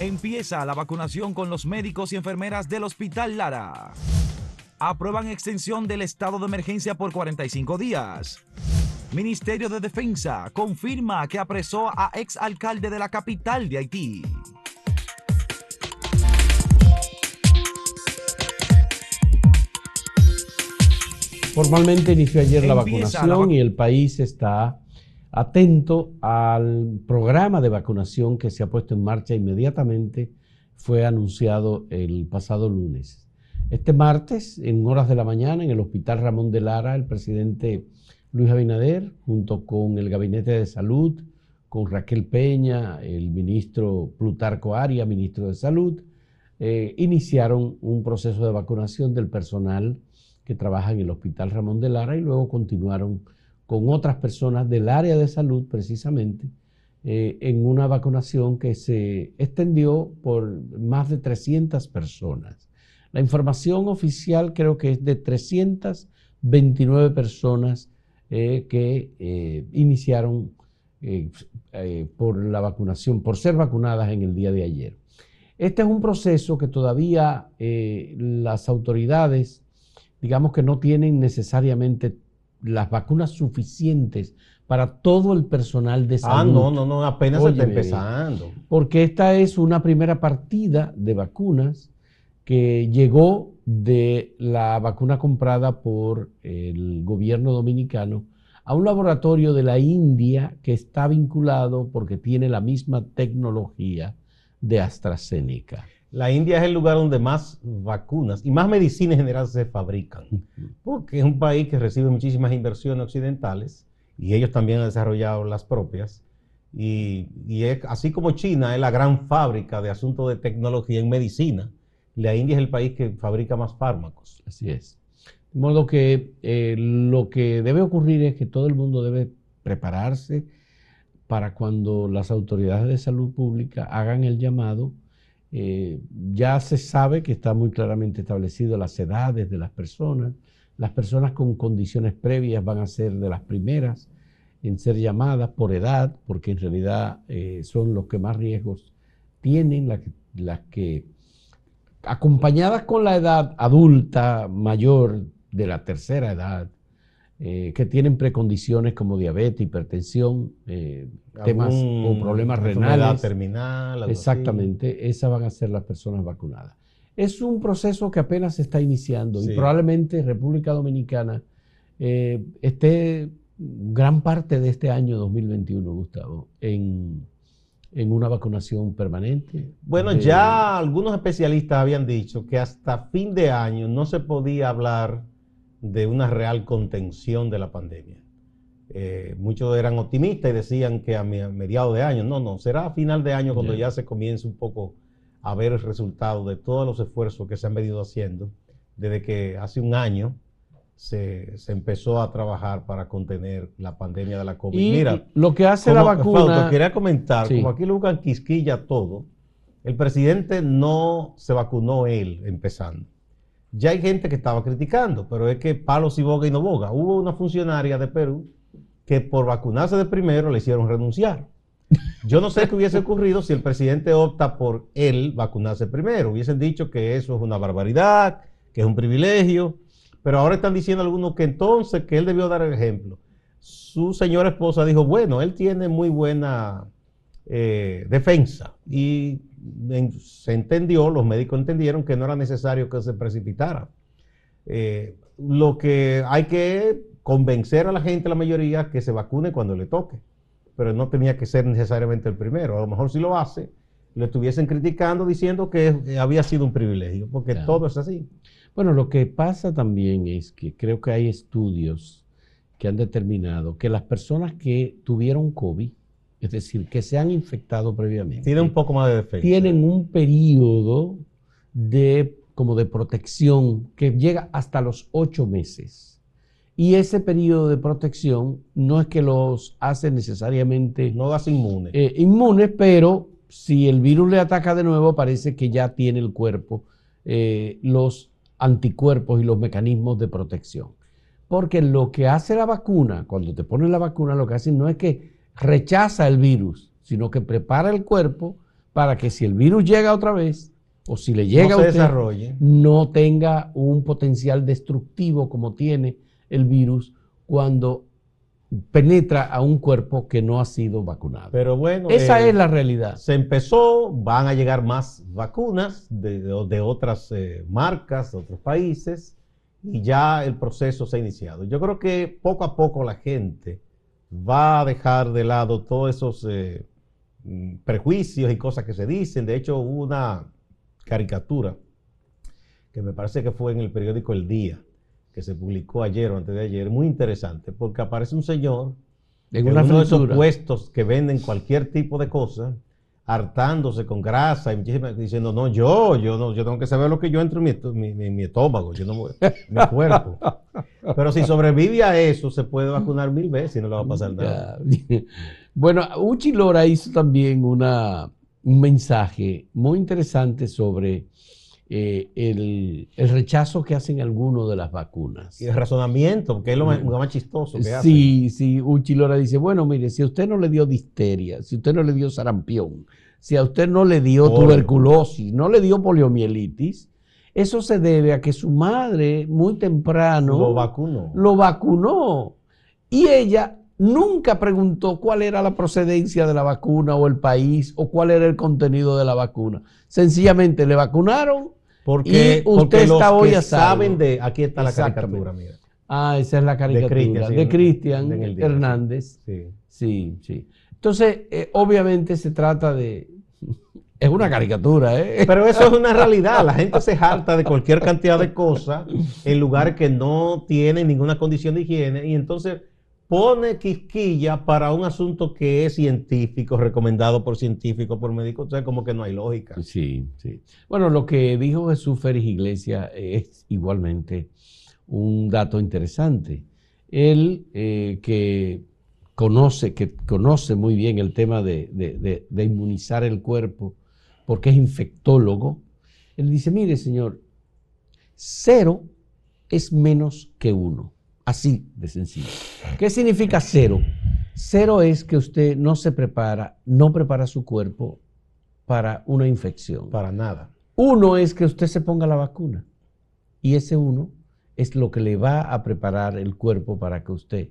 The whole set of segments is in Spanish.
Empieza la vacunación con los médicos y enfermeras del Hospital Lara. Aprueban extensión del estado de emergencia por 45 días. Ministerio de Defensa confirma que apresó a exalcalde de la capital de Haití. Formalmente inició ayer la vacunación y el país está atento al programa de vacunación que se ha puesto en marcha inmediatamente, fue anunciado el pasado lunes. Este martes, en horas de la mañana, en el Hospital Ramón de Lara, el presidente Luis Abinader, junto con el Gabinete de Salud, con Raquel Peña, el ministro Plutarco Aria, ministro de Salud, eh, iniciaron un proceso de vacunación del personal que trabaja en el Hospital Ramón de Lara y luego continuaron con otras personas del área de salud precisamente eh, en una vacunación que se extendió por más de 300 personas. La información oficial creo que es de 329 personas eh, que eh, iniciaron por la vacunación, por ser vacunadas en el día de ayer. Este es un proceso que todavía las autoridades, digamos que no tienen necesariamente las vacunas suficientes para todo el personal de salud. Ah, no, no, no, apenas está empezando. Porque esta es una primera partida de vacunas que llegó de la vacuna comprada por el gobierno dominicano a un laboratorio de la India que está vinculado porque tiene la misma tecnología de AstraZeneca. La India es el lugar donde más vacunas y más medicina en general se fabrican, porque es un país que recibe muchísimas inversiones occidentales y ellos también han desarrollado las propias. Y, así como China es la gran fábrica de asuntos de tecnología en medicina, la India es el país que fabrica más fármacos. Así es. De modo que eh, lo que debe ocurrir es que todo el mundo debe prepararse para cuando las autoridades de salud pública hagan el llamado eh, ya se sabe que está muy claramente establecido las edades de las personas. Las personas con condiciones previas van a ser de las primeras en ser llamadas por edad, porque en realidad eh, son los que más riesgos tienen, las las que, acompañadas con la edad adulta mayor de la tercera edad, eh, que tienen precondiciones como diabetes, hipertensión, eh, temas o problemas renales. terminal. Exactamente, esas van a ser las personas vacunadas. Es un proceso que apenas se está iniciando y probablemente República Dominicana eh, esté gran parte de este año 2021, Gustavo, en, en una vacunación permanente. Bueno, ya algunos especialistas habían dicho que hasta fin de año no se podía hablar de una real contención de la pandemia. Eh, muchos eran optimistas y decían que a mediados de año, no, no, será a final de año cuando ya se comience un poco a ver el resultado de todos los esfuerzos que se han venido haciendo desde que hace un año se, empezó a trabajar para contener la pandemia de la COVID. Y Mira, lo que hace la vacuna... quería comentar, como aquí lo buscan quisquilla todo, el presidente no se vacunó él empezando ya hay gente que estaba criticando, pero es que palos y boga y no boga. Hubo una funcionaria de Perú que por vacunarse de primero le hicieron renunciar. Yo no sé qué hubiese ocurrido si el presidente opta por él vacunarse primero. Hubiesen dicho que eso es una barbaridad, que es un privilegio, pero ahora están diciendo algunos que entonces que él debió dar el ejemplo. Su señora esposa dijo, bueno, él tiene muy buena eh, defensa y se entendió, los médicos entendieron que no era necesario que se precipitara. Eh, lo que hay que convencer a la gente, la mayoría, que se vacune cuando le toque, pero no tenía que ser necesariamente el primero. A lo mejor si lo hace, lo estuviesen criticando diciendo que había sido un privilegio, porque todo es así. Bueno, lo que pasa también es que creo que hay estudios que han determinado que las personas que tuvieron COVID es decir, que se han infectado previamente. Tienen un poco más de defensa. Tienen un periodo de, como de protección que llega hasta los ocho meses. Y ese periodo de protección no es que los hace necesariamente... No hace inmunes. Eh, inmunes, pero si el virus le ataca de nuevo, parece que ya tiene el cuerpo eh, los anticuerpos y los mecanismos de protección. Porque lo que hace la vacuna, cuando te ponen la vacuna, lo que hacen no es que rechaza el virus, sino que prepara el cuerpo para que si el virus llega otra vez, o si le llega no a usted, desarrolle. no tenga un potencial destructivo como tiene el virus cuando penetra a un cuerpo que no ha sido vacunado. Pero bueno, Esa eh, es la realidad. se empezó, van a llegar más vacunas de, de- de otras eh, marcas, de otros países, y ya el proceso se ha iniciado. Yo creo que poco a poco la gente va a dejar de lado todos esos eh, mm, prejuicios y cosas que se dicen. De hecho, hubo una caricatura que me parece que fue en el periódico El Día, que se publicó ayer o antes de ayer, muy interesante, porque aparece un señor En uno de esos puestos que venden cualquier tipo de cosa, hartándose con grasa y muchísimas- diciendo, no, yo, yo no, yo tengo que saber lo que yo entro en mi, mi- mi- mi estómago, yo no mi cuerpo. Pero si sobrevive a eso, se puede vacunar mil veces y no le va a pasar nada. Bueno, Uchi Lora hizo también una, un mensaje muy interesante sobre eh, el, el rechazo que hacen algunos de las vacunas. Y el razonamiento, porque es lo más, lo más chistoso que. Sí, sí, Uchi Lora dice, bueno, mire, si a usted no le dio difteria, si usted no le dio sarampión, si a usted no le dio Polio. tuberculosis, no le dio poliomielitis, eso se debe a que su madre muy temprano Lo vacunó. lo vacunó. Y ella nunca preguntó cuál era la procedencia de la vacuna o el país o cuál era el contenido de la vacuna. Sencillamente le vacunaron. Porque, Y usted porque los está hoy que a saben de... Aquí está la caricatura, mira. Ah, esa es la caricatura de Cristian Hernández. Sí. Sí, sí. Entonces, eh, obviamente se trata de... Es una caricatura, ¿eh? Pero eso es una realidad. La gente se harta de cualquier cantidad de cosas en lugares que no tienen ninguna condición de higiene y entonces pone quisquilla para un asunto que es científico, recomendado por científicos, por médicos. O sea, como que no hay lógica. Sí, sí. Bueno, lo que dijo Jesús Félix Iglesias es igualmente un dato interesante. Él, eh, que conoce, que conoce muy bien el tema de, de- de- de inmunizar el cuerpo, porque es infectólogo, él dice, mire, señor, cero es menos que uno. Así de sencillo. ¿Qué significa cero? Cero es que usted no se prepara, no prepara su cuerpo para una infección. Para nada. Uno es que usted se ponga la vacuna. Y ese uno es lo que le va a preparar el cuerpo para que usted,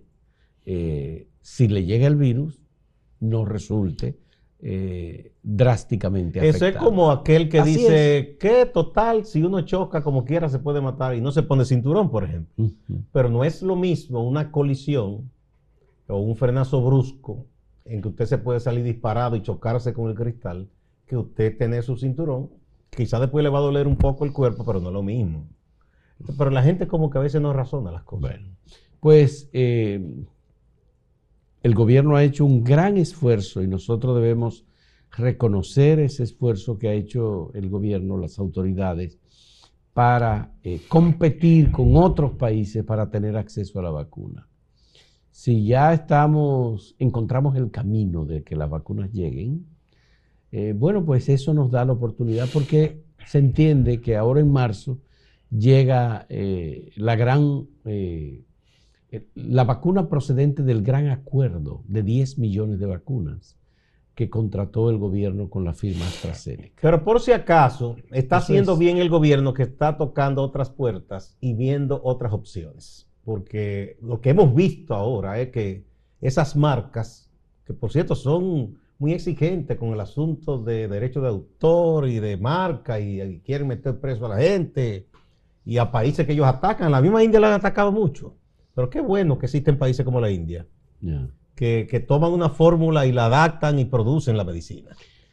eh, si le llega el virus, no resulte eh, drásticamente Eso es afectado. como aquel que Así dice que total, si uno choca como quiera se puede matar y no se pone cinturón, por ejemplo. Pero no es lo mismo una colisión o un frenazo brusco en que usted se puede salir disparado y chocarse con el cristal que usted tener su cinturón. Quizá después le va a doler un poco el cuerpo, pero no es lo mismo. Pero la gente como que a veces no razona las cosas. Bueno, pues eh, el gobierno ha hecho un gran esfuerzo y nosotros debemos reconocer ese esfuerzo que ha hecho el gobierno, las autoridades, para eh, competir con otros países para tener acceso a la vacuna. Si ya estamos, encontramos el camino de que las vacunas lleguen, eh, bueno, pues eso nos da la oportunidad porque se entiende que ahora en marzo llega eh, la gran, la vacuna procedente del gran acuerdo de 10 millones de vacunas que contrató el gobierno con la firma AstraZeneca. Pero por si acaso, está Eso haciendo es. bien el gobierno que está tocando otras puertas y viendo otras opciones. Porque lo que hemos visto ahora es que esas marcas, que por cierto son muy exigentes con el asunto de derecho de autor y de marca y, y quieren meter preso a la gente y a países que ellos atacan. La misma India la han atacado mucho. Pero qué bueno que existen países como la India, que, que toman una fórmula y la adaptan y producen la medicina.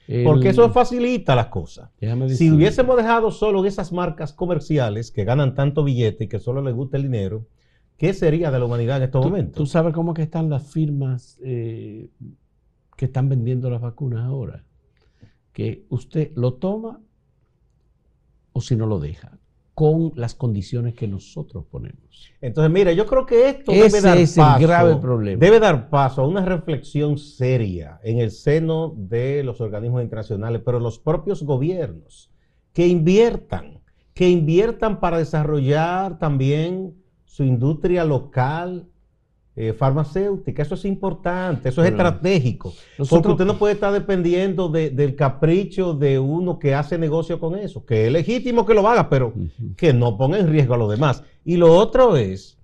El- Porque eso facilita las cosas. Si hubiésemos dejado solo esas marcas comerciales que ganan tanto billete y que solo les gusta el dinero, ¿qué sería de la humanidad en estos ¿Tú, momentos? tú sabes cómo que están las firmas eh, que están vendiendo las vacunas ahora? Que usted lo toma o si no lo deja, con las condiciones que nosotros ponemos. Entonces, mira, yo creo que esto Ese debe dar es el paso, grave problema. debe dar paso a una reflexión seria en el seno de los organismos internacionales, pero los propios gobiernos, que inviertan, que inviertan para desarrollar también su industria local eh, farmacéutica. Eso es importante, eso es estratégico. porque usted no puede estar dependiendo del capricho de uno que hace negocio con eso, que es legítimo que lo haga, pero que no ponga en riesgo a los demás. Y lo otro es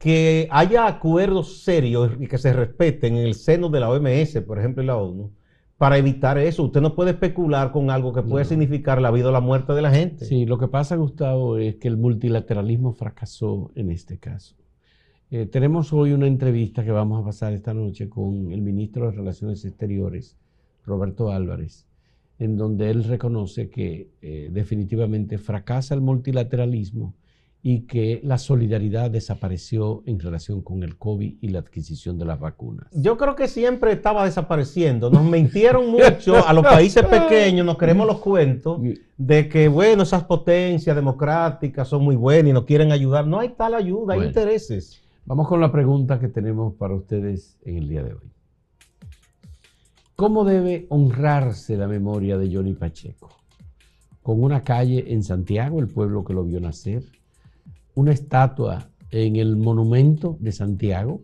que haya acuerdos serios y que se respeten en el seno de la OMS, por ejemplo, y la ONU, para evitar eso. Usted no puede especular con algo que puede significar la vida o la muerte de la gente. Sí, lo que pasa, Gustavo, es que el multilateralismo fracasó en este caso. Eh, tenemos hoy una entrevista que vamos a pasar esta noche con el ministro de Relaciones Exteriores, Roberto Álvarez, en donde él reconoce que eh, definitivamente fracasa el multilateralismo y que la solidaridad desapareció en relación con el COVID y la adquisición de las vacunas. Yo creo que siempre estaba desapareciendo. Nos mintieron mucho a los países pequeños, nos queremos los cuentos de que, bueno, esas potencias democráticas son muy buenas y nos quieren ayudar. No hay tal ayuda, hay intereses. Vamos con la pregunta que tenemos para ustedes en el día de hoy. ¿Cómo debe honrarse la memoria de Johnny Pacheco? ¿Con una calle en Santiago, el pueblo que lo vio nacer? ¿Una estatua en el monumento de Santiago?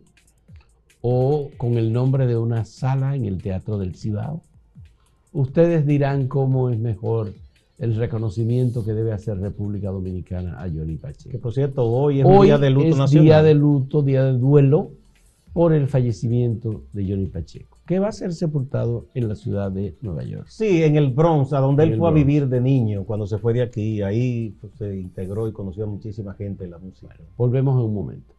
¿O con el nombre de una sala en el Teatro del Cibao? Ustedes dirán cómo es mejor el reconocimiento que debe hacer República Dominicana a Johnny Pacheco. Que por cierto, hoy es día de luto es Día de luto, día de duelo por el fallecimiento de Johnny Pacheco, que va a ser sepultado en la ciudad de Nueva York. Sí, en el Bronx, a donde él fue a vivir de niño cuando se fue de aquí. Ahí pues, se integró y conoció a muchísima gente en la música. volvemos en un momento.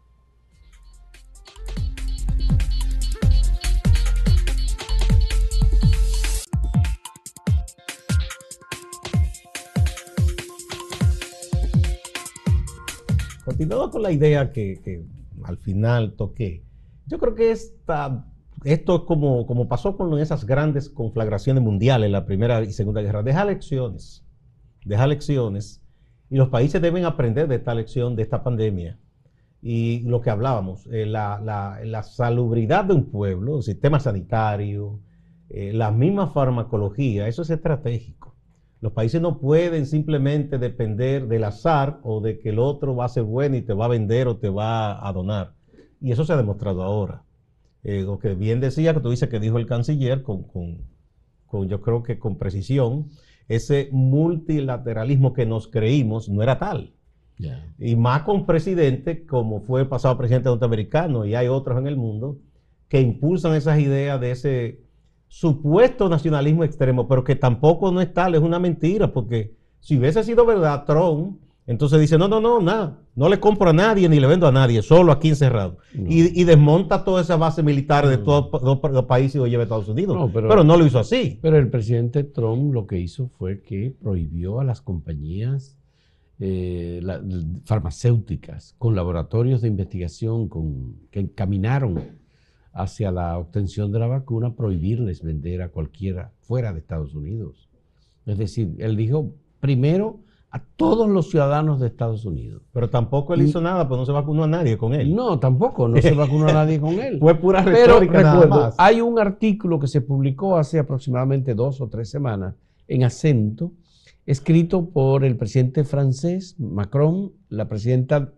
Continuando con la idea que, al final toqué, yo creo que esta, esto es como, como pasó con esas grandes conflagraciones mundiales, la Primera y Segunda Guerra, deja lecciones, deja lecciones, y los países deben aprender de esta lección, de esta pandemia. Y lo que hablábamos, eh, la, salubridad de un pueblo, el sistema sanitario, eh, la misma farmacología, eso es estratégico. Los países no pueden simplemente depender del azar o de que el otro va a ser bueno y te va a vender o te va a donar. Y eso se ha demostrado ahora. Eh, lo que bien decía, que tú dices que dijo el canciller, con, yo creo que con precisión, ese multilateralismo que nos creímos no era tal. Y más con presidentes como fue el pasado presidente norteamericano y hay otros en el mundo que impulsan esas ideas de ese supuesto nacionalismo extremo, pero que tampoco no es tal, es una mentira, porque si hubiese sido verdad, Trump, entonces dice, no, no, no, nada, no le compro a nadie ni le vendo a nadie, solo aquí encerrado. Y, desmonta toda esa base militar de todos los países y lo lleva a Estados Unidos. pero, no lo hizo así. Pero el presidente Trump lo que hizo fue que prohibió a las compañías eh, farmacéuticas con laboratorios de investigación con, que encaminaron hacia la obtención de la vacuna, prohibirles vender a cualquiera fuera de Estados Unidos. Es decir, él dijo primero a todos los ciudadanos de Estados Unidos. Pero tampoco él hizo nada, pues no se vacunó a nadie con él. No, tampoco, no se vacunó a nadie con él. Fue pura retórica Pero recuerdo, hay un artículo que se publicó hace aproximadamente dos o tres semanas en acento, escrito por el presidente francés Macron, la presidenta,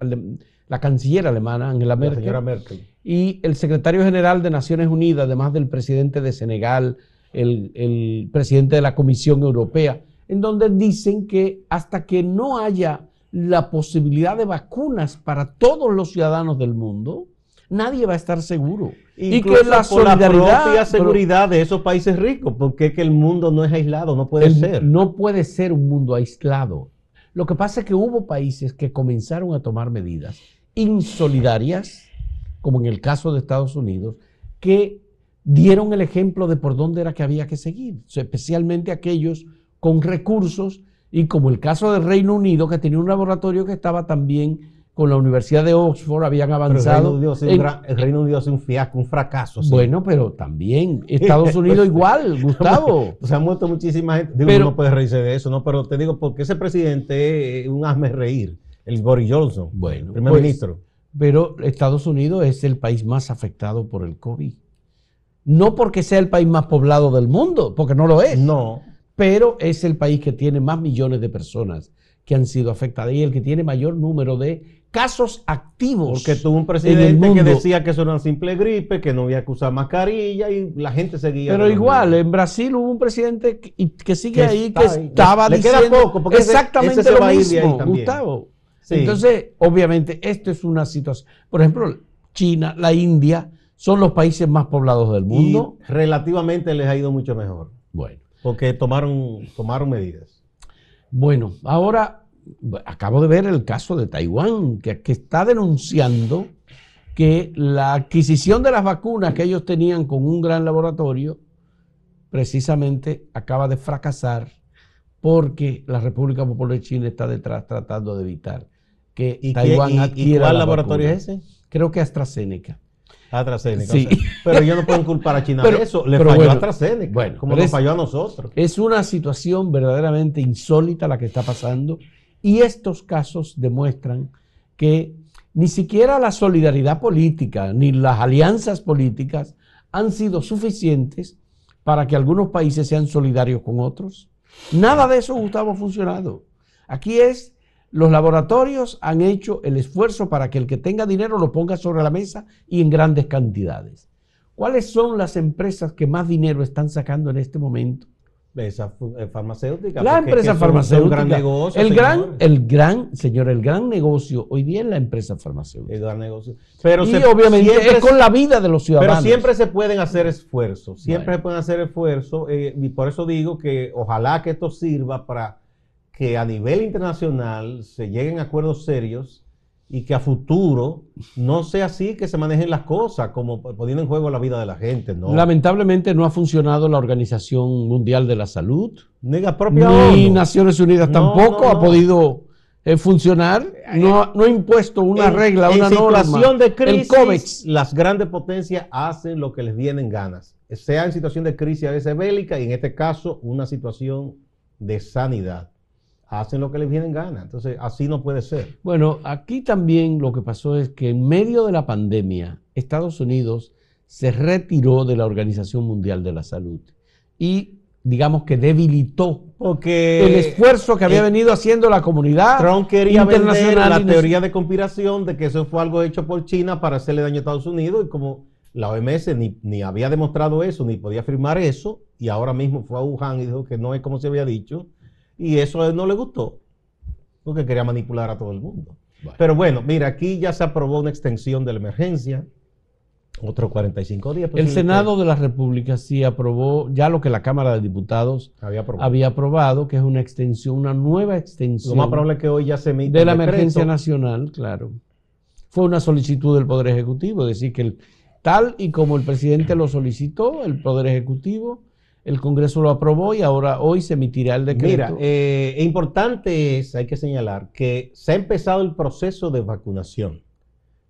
la canciller alemana Angela Merkel y el secretario general de Naciones Unidas, además del presidente de Senegal, el, presidente de la Comisión Europea, en donde dicen que hasta que no haya la posibilidad de vacunas para todos los ciudadanos del mundo, nadie va a estar seguro. y que la solidaridad, la seguridad de esos países ricos, porque es que el mundo no es aislado, no puede ser. No puede ser un mundo aislado. Lo que pasa es que hubo países que comenzaron a tomar medidas insolidarias como en el caso de Estados Unidos, que dieron el ejemplo de por dónde era que había que seguir, especialmente aquellos con recursos y como el caso del Reino Unido, que tenía un laboratorio que estaba también con la Universidad de Oxford, habían avanzado. el, Reino Unido, hace un fiasco, un fracaso. Bueno, pero también Estados Unidos igual, Gustavo. Se ha muerto muchísima gente. Digo, pero, no puedes reírse de eso, ¿no? Pero te digo, porque ese presidente es un hazme reír, el Boris Johnson, bueno, primer pues, ministro pero Estados Unidos es el país más afectado por el COVID. No porque sea el país más poblado del mundo, porque no lo es. No. Pero es el país que tiene más millones de personas que han sido afectadas y el que tiene mayor número de casos activos. Porque tuvo un presidente que decía que eso era una simple gripe, que no había que usar mascarilla y la gente seguía. Pero igual, en Brasil hubo un presidente que, sigue ahí, que estaba diciendo poco, exactamente lo mismo, Gustavo. Entonces, obviamente, esto es una situación. Por ejemplo, China, la India, son los países más poblados del mundo. Y relativamente les ha ido mucho mejor. Bueno. Porque tomaron, tomaron medidas. Bueno, ahora acabo de ver el caso de Taiwán, que, que, está denunciando que la adquisición de las vacunas que ellos tenían con un gran laboratorio, precisamente acaba de fracasar porque la República Popular de China está detrás tratando de evitar que Taiwán adquiera. ¿Y cuál laboratorio es ese? Creo que AstraZeneca. AstraZeneca. Sí. pero ellos no pueden culpar a China de eso. Le falló a AstraZeneca. Bueno, como nos falló a nosotros. Es una situación verdaderamente insólita la que está pasando. Y estos casos demuestran que ni siquiera la solidaridad política ni las alianzas políticas han sido suficientes para que algunos países sean solidarios con otros. Nada de eso, Gustavo, ha funcionado. Aquí es los laboratorios han hecho el esfuerzo para que el que tenga dinero lo ponga sobre la mesa y en grandes cantidades. ¿Cuáles son las empresas que más dinero están sacando en este momento? Esa eh, farmacéutica. La empresa farmacéutica. Un gran negocio, el gran, el gran, señor, el gran negocio hoy día es la empresa farmacéutica. El gran negocio. Pero y obviamente es con la vida de los ciudadanos. Pero siempre se pueden hacer esfuerzos, siempre se pueden hacer esfuerzos eh, y por eso digo que ojalá que esto sirva para que a nivel internacional se lleguen a acuerdos serios y que a futuro no sea así que se manejen las cosas como poniendo en juego la vida de la gente. ¿no? Lamentablemente no ha funcionado la Organización Mundial de la Salud. Ni la propia Ni Naciones Unidas tampoco ha podido eh, funcionar. No, ha impuesto una regla, una norma. En situación de crisis, las grandes potencias hacen lo que les vienen ganas. Sea en situación de crisis a veces bélica y en este caso una situación de sanidad hacen lo que les vienen gana. Entonces, así no puede ser. Bueno, aquí también lo que pasó es que en medio de la pandemia, Estados Unidos se retiró de la Organización Mundial de la Salud y digamos que debilitó porque el esfuerzo que había eh, venido haciendo la comunidad Trump quería vender la teoría de conspiración de que eso fue algo hecho por China para hacerle daño a Estados Unidos y como la OMS ni, ni había demostrado eso ni podía afirmar eso y ahora mismo fue a Wuhan y dijo que no es como se había dicho y eso a él no le gustó, porque quería manipular a todo el mundo. Pero bueno, mira, aquí ya se aprobó una extensión de la emergencia, otros 45 días. El Senado de la República sí aprobó ya lo que la Cámara de Diputados había aprobado, que es una extensión, una nueva extensión. Lo más probable es que hoy ya se emite De la emergencia nacional, claro. Fue una solicitud del Poder Ejecutivo, decir que tal y como el presidente lo solicitó, el Poder Ejecutivo el Congreso lo aprobó y ahora hoy se emitirá el decreto. Mira, eh, importante es, hay que señalar, que se ha empezado el proceso de vacunación,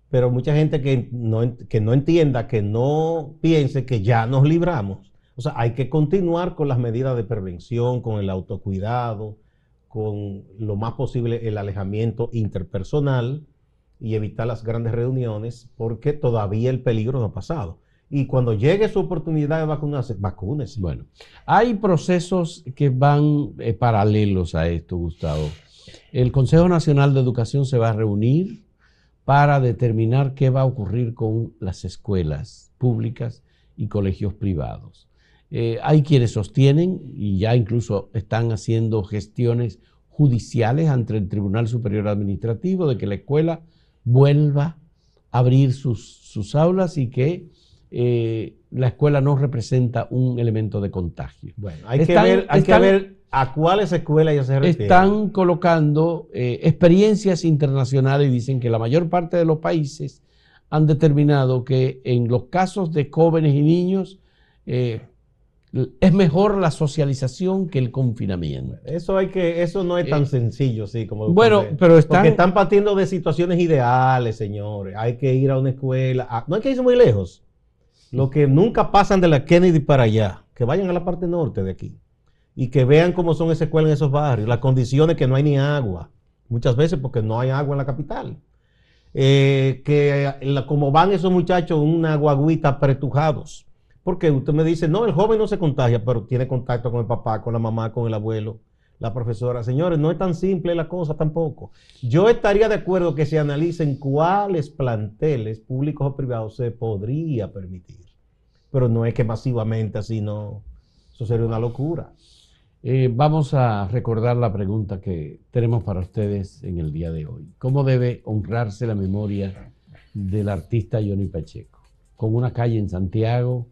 pero mucha gente que no, que no entienda, que no piense que ya nos libramos. O sea, hay que continuar con las medidas de prevención, con el autocuidado, con lo más posible el alejamiento interpersonal y evitar las grandes reuniones, porque todavía el peligro no ha pasado y cuando llegue su oportunidad de vacunarse, vacúnese. Bueno, hay procesos que van eh, paralelos a esto, Gustavo. El Consejo Nacional de Educación se va a reunir para determinar qué va a ocurrir con las escuelas públicas y colegios privados. Eh, hay quienes sostienen y ya incluso están haciendo gestiones judiciales ante el Tribunal Superior Administrativo de que la escuela vuelva a abrir sus, sus aulas y que eh, la escuela no representa un elemento de contagio. Bueno, hay, que, ver, hay que ver a cuáles escuelas ya se refieren. Están colocando eh, experiencias internacionales y dicen que la mayor parte de los países han determinado que en los casos de jóvenes y niños eh, es mejor la socialización que el confinamiento. Eso hay que, eso no es tan sencillo, sí, como bueno, pero están, porque están partiendo de situaciones ideales, señores. Hay que ir a una escuela, no hay que irse muy lejos. Los que nunca pasan de la Kennedy para allá, que vayan a la parte norte de aquí y que vean cómo son esas escuelas en esos barrios, las condiciones que no hay ni agua, muchas veces porque no hay agua en la capital. Eh, que como van esos muchachos una guaguita pretujados. Porque usted me dice, no, el joven no se contagia, pero tiene contacto con el papá, con la mamá, con el abuelo. La profesora, señores, no es tan simple la cosa tampoco. Yo estaría de acuerdo que se analicen cuáles planteles públicos o privados se podría permitir, pero no es que masivamente así no, eso sería una locura. Eh, vamos a recordar la pregunta que tenemos para ustedes en el día de hoy. ¿Cómo debe honrarse la memoria del artista Johnny Pacheco? ¿Con una calle en Santiago?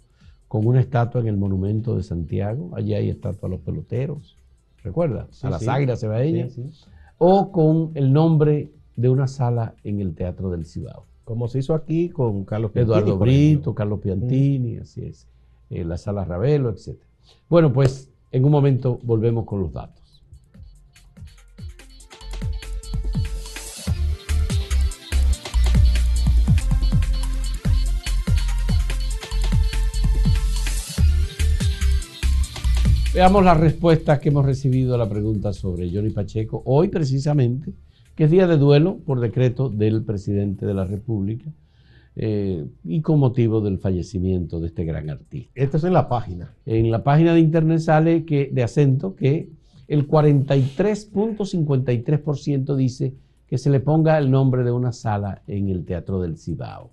¿Con una estatua en el monumento de Santiago? Allí hay estatua a los peloteros ¿recuerda? a las águilas se Sí, o con el nombre de una sala en el Teatro del Cibao. Como se hizo aquí con Carlos Piantini. Eduardo Brito, Carlos Piantini, así es. Eh, la sala Ravelo, etc. Bueno, pues en un momento volvemos con los datos. Veamos las respuestas que hemos recibido a la pregunta sobre Johnny Pacheco. Hoy precisamente, que es día de duelo por decreto del presidente de la República eh, y con motivo del fallecimiento de este gran artista. Esto es en la página. En la página de internet sale que, de acento que el 43.53% dice que se le ponga el nombre de una sala en el Teatro del Cibao,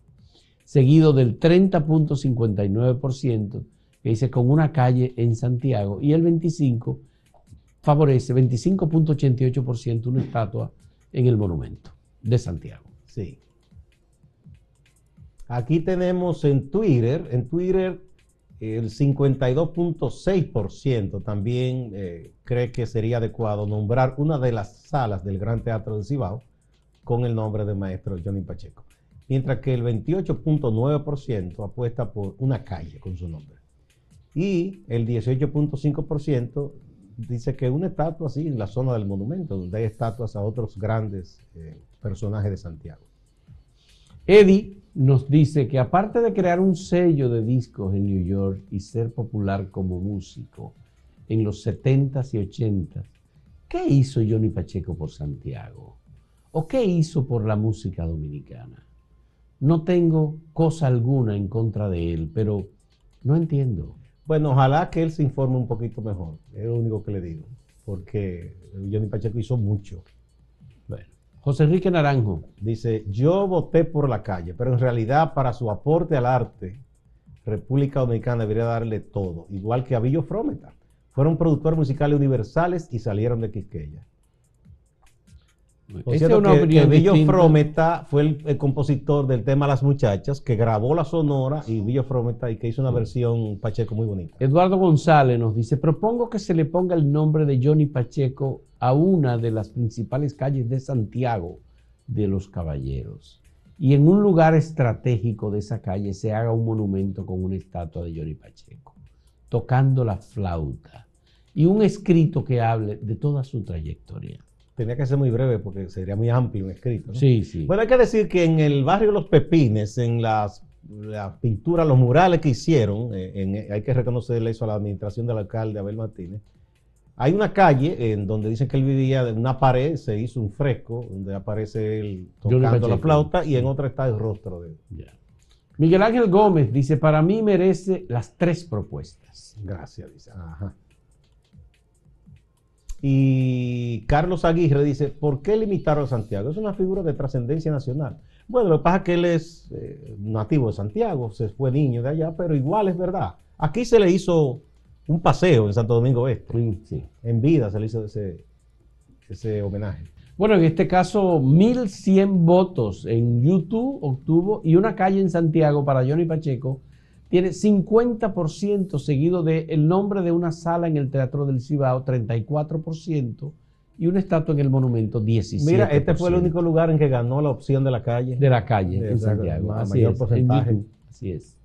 seguido del 30.59% que dice con una calle en Santiago y el 25 favorece 25.88% una estatua en el monumento de Santiago. Sí. Aquí tenemos en Twitter, en Twitter el 52.6% también eh, cree que sería adecuado nombrar una de las salas del Gran Teatro de Cibao con el nombre del maestro Johnny Pacheco. Mientras que el 28.9% apuesta por una calle con su nombre y el 18.5% dice que una estatua así en la zona del monumento, donde hay estatuas a otros grandes eh, personajes de Santiago. Eddie nos dice que aparte de crear un sello de discos en New York y ser popular como músico en los 70s y 80s, ¿qué hizo Johnny Pacheco por Santiago? ¿O qué hizo por la música dominicana? No tengo cosa alguna en contra de él, pero no entiendo. Bueno, ojalá que él se informe un poquito mejor. Es lo único que le digo. Porque Johnny Pacheco hizo mucho. Bueno. José Enrique Naranjo. Dice, yo voté por la calle, pero en realidad para su aporte al arte, República Dominicana debería darle todo. Igual que a Villo Frometa. Fueron productores musicales universales y salieron de Quisqueya. Por cierto, que, que Villo Frometa fue el, compositor del tema Las Muchachas, que grabó la sonora y Villo Frometa y que hizo una versión Pacheco muy bonita. Eduardo González nos dice, propongo que se le ponga el nombre de Johnny Pacheco a una de las principales calles de Santiago de los Caballeros. Y en un lugar estratégico de esa calle se haga un monumento con una estatua de Johnny Pacheco, tocando la flauta. Y un escrito que hable de toda su trayectoria tenía que ser muy breve porque sería muy amplio un escrito. Sí, sí. Bueno, hay que decir que en el barrio Los Pepines, en las, pinturas, los murales que hicieron, eh, hay que reconocerle eso a la administración del alcalde Abel Martínez, hay una calle en donde dicen que él vivía, de una pared se hizo un fresco donde aparece él tocando la flauta y en otra está el rostro de él. Miguel Ángel Gómez dice, para mí merece las tres propuestas. Gracias, dice. Ajá. Y Carlos Aguirre dice, ¿por qué limitaron a Santiago? Es una figura de trascendencia nacional. Bueno, lo que pasa es que él es eh, nativo de Santiago, se fue niño de allá, pero igual es verdad. Aquí se le hizo un paseo en Santo Domingo Este. Sí. En vida se le hizo ese, ese homenaje. Bueno, en este caso, 1.100 votos en YouTube obtuvo y una calle en Santiago para Johnny Pacheco tiene 50% seguido del el nombre de una sala en el Teatro del Cibao, 34%, y una estatua en el monumento, 17%. Mira, este fue el único lugar en que ganó la opción de la calle. De la calle, en Santiago. Así mayor porcentaje. así es.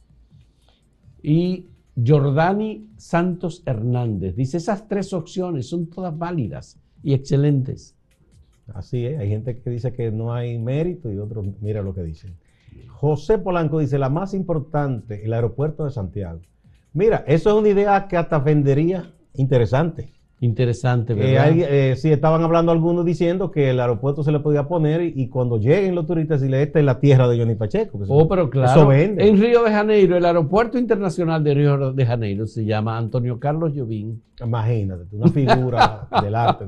Y Jordani Santos Hernández dice, esas tres opciones son todas válidas y excelentes. Así es, hay gente que dice que no hay mérito y otros, mira lo que dicen. José Polanco dice, la más importante, el aeropuerto de Santiago. Mira, eso es una idea que hasta vendería interesante. Interesante, eh, ¿verdad? Eh, sí, estaban hablando algunos diciendo que el aeropuerto se le podía poner y, cuando lleguen los turistas, decirle, esta es la tierra de Johnny Pacheco. oh, pero claro. Eso vende. En Río de Janeiro, el aeropuerto internacional de Río de Janeiro se llama Antonio Carlos Jobim. Imagínate, una figura del arte.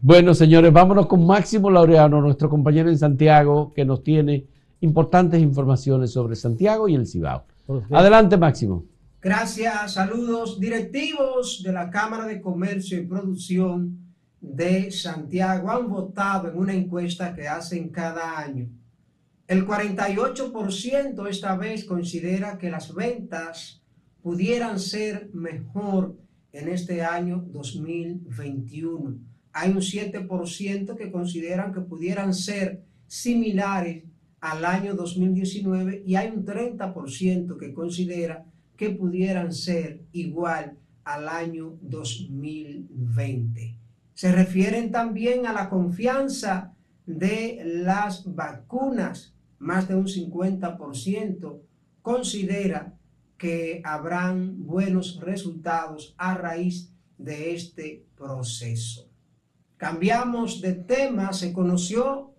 bueno, señores, vámonos con Máximo Laureano, nuestro compañero en Santiago, que nos tiene importantes informaciones sobre Santiago y el Cibao. Adelante, Máximo. Gracias, saludos directivos de la Cámara de Comercio y Producción de Santiago han votado en una encuesta que hacen cada año. El 48% esta vez considera que las ventas pudieran ser mejor en este año 2021. Hay un 7% que consideran que pudieran ser similares al año 2019 y hay un 30% que considera que pudieran ser igual al año 2020. Se refieren también a la confianza de las vacunas. Más de un 50% considera que habrán buenos resultados a raíz de este proceso. Cambiamos de tema. Se conoció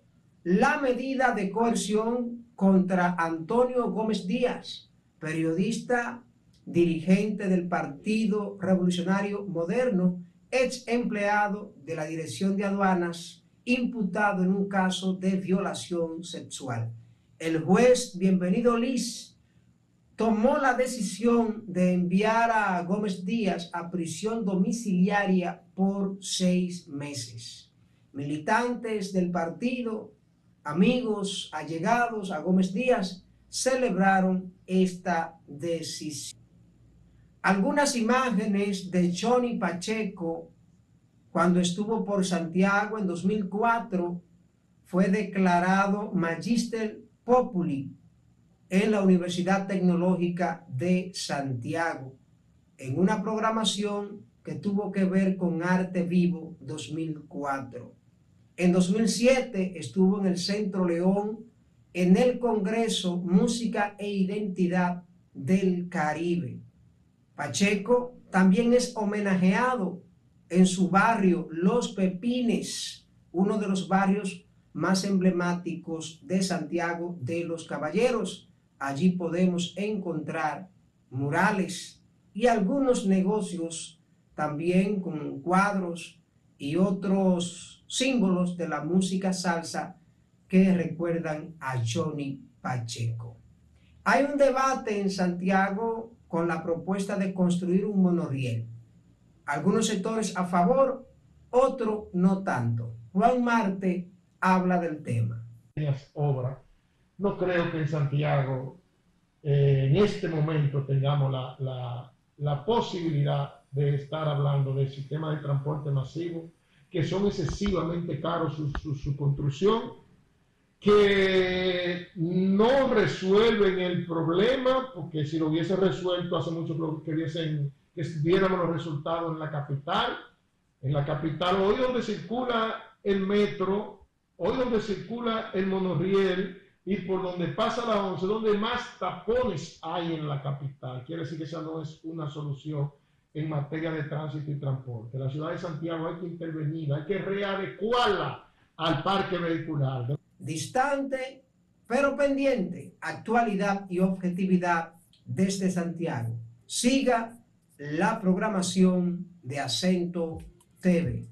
la medida de coerción contra Antonio Gómez Díaz, periodista dirigente del Partido Revolucionario Moderno, ex empleado de la Dirección de Aduanas, imputado en un caso de violación sexual. El juez, bienvenido Liz, tomó la decisión de enviar a Gómez Díaz a prisión domiciliaria por seis meses. Militantes del partido, amigos, allegados a Gómez Díaz, celebraron esta decisión. Algunas imágenes de Johnny Pacheco cuando estuvo por Santiago en 2004 fue declarado Magister Populi en la Universidad Tecnológica de Santiago en una programación que tuvo que ver con Arte Vivo 2004. En 2007 estuvo en el Centro León en el Congreso Música e Identidad del Caribe. Pacheco también es homenajeado en su barrio Los Pepines, uno de los barrios más emblemáticos de Santiago de los Caballeros. Allí podemos encontrar murales y algunos negocios también con cuadros y otros símbolos de la música salsa que recuerdan a Johnny Pacheco. Hay un debate en Santiago con la propuesta de construir un monorriel. Algunos sectores a favor, otros no tanto. Juan Marte habla del tema. No creo que en Santiago eh, en este momento tengamos la, posibilidad de estar hablando del sistema de transporte masivo, que son excesivamente caros su, su construcción que no resuelven el problema, porque si lo hubiese resuelto hace mucho que, hubiesen, que viéramos los resultados en la capital. En la capital, hoy donde circula el metro, hoy donde circula el monorriel y por donde pasa la 11, donde más tapones hay en la capital. Quiere decir que esa no es una solución en materia de tránsito y transporte. La ciudad de Santiago hay que intervenir, hay que readecuarla al parque vehicular distante, pero pendiente, actualidad y objetividad desde Santiago. Siga la programación de Acento TV.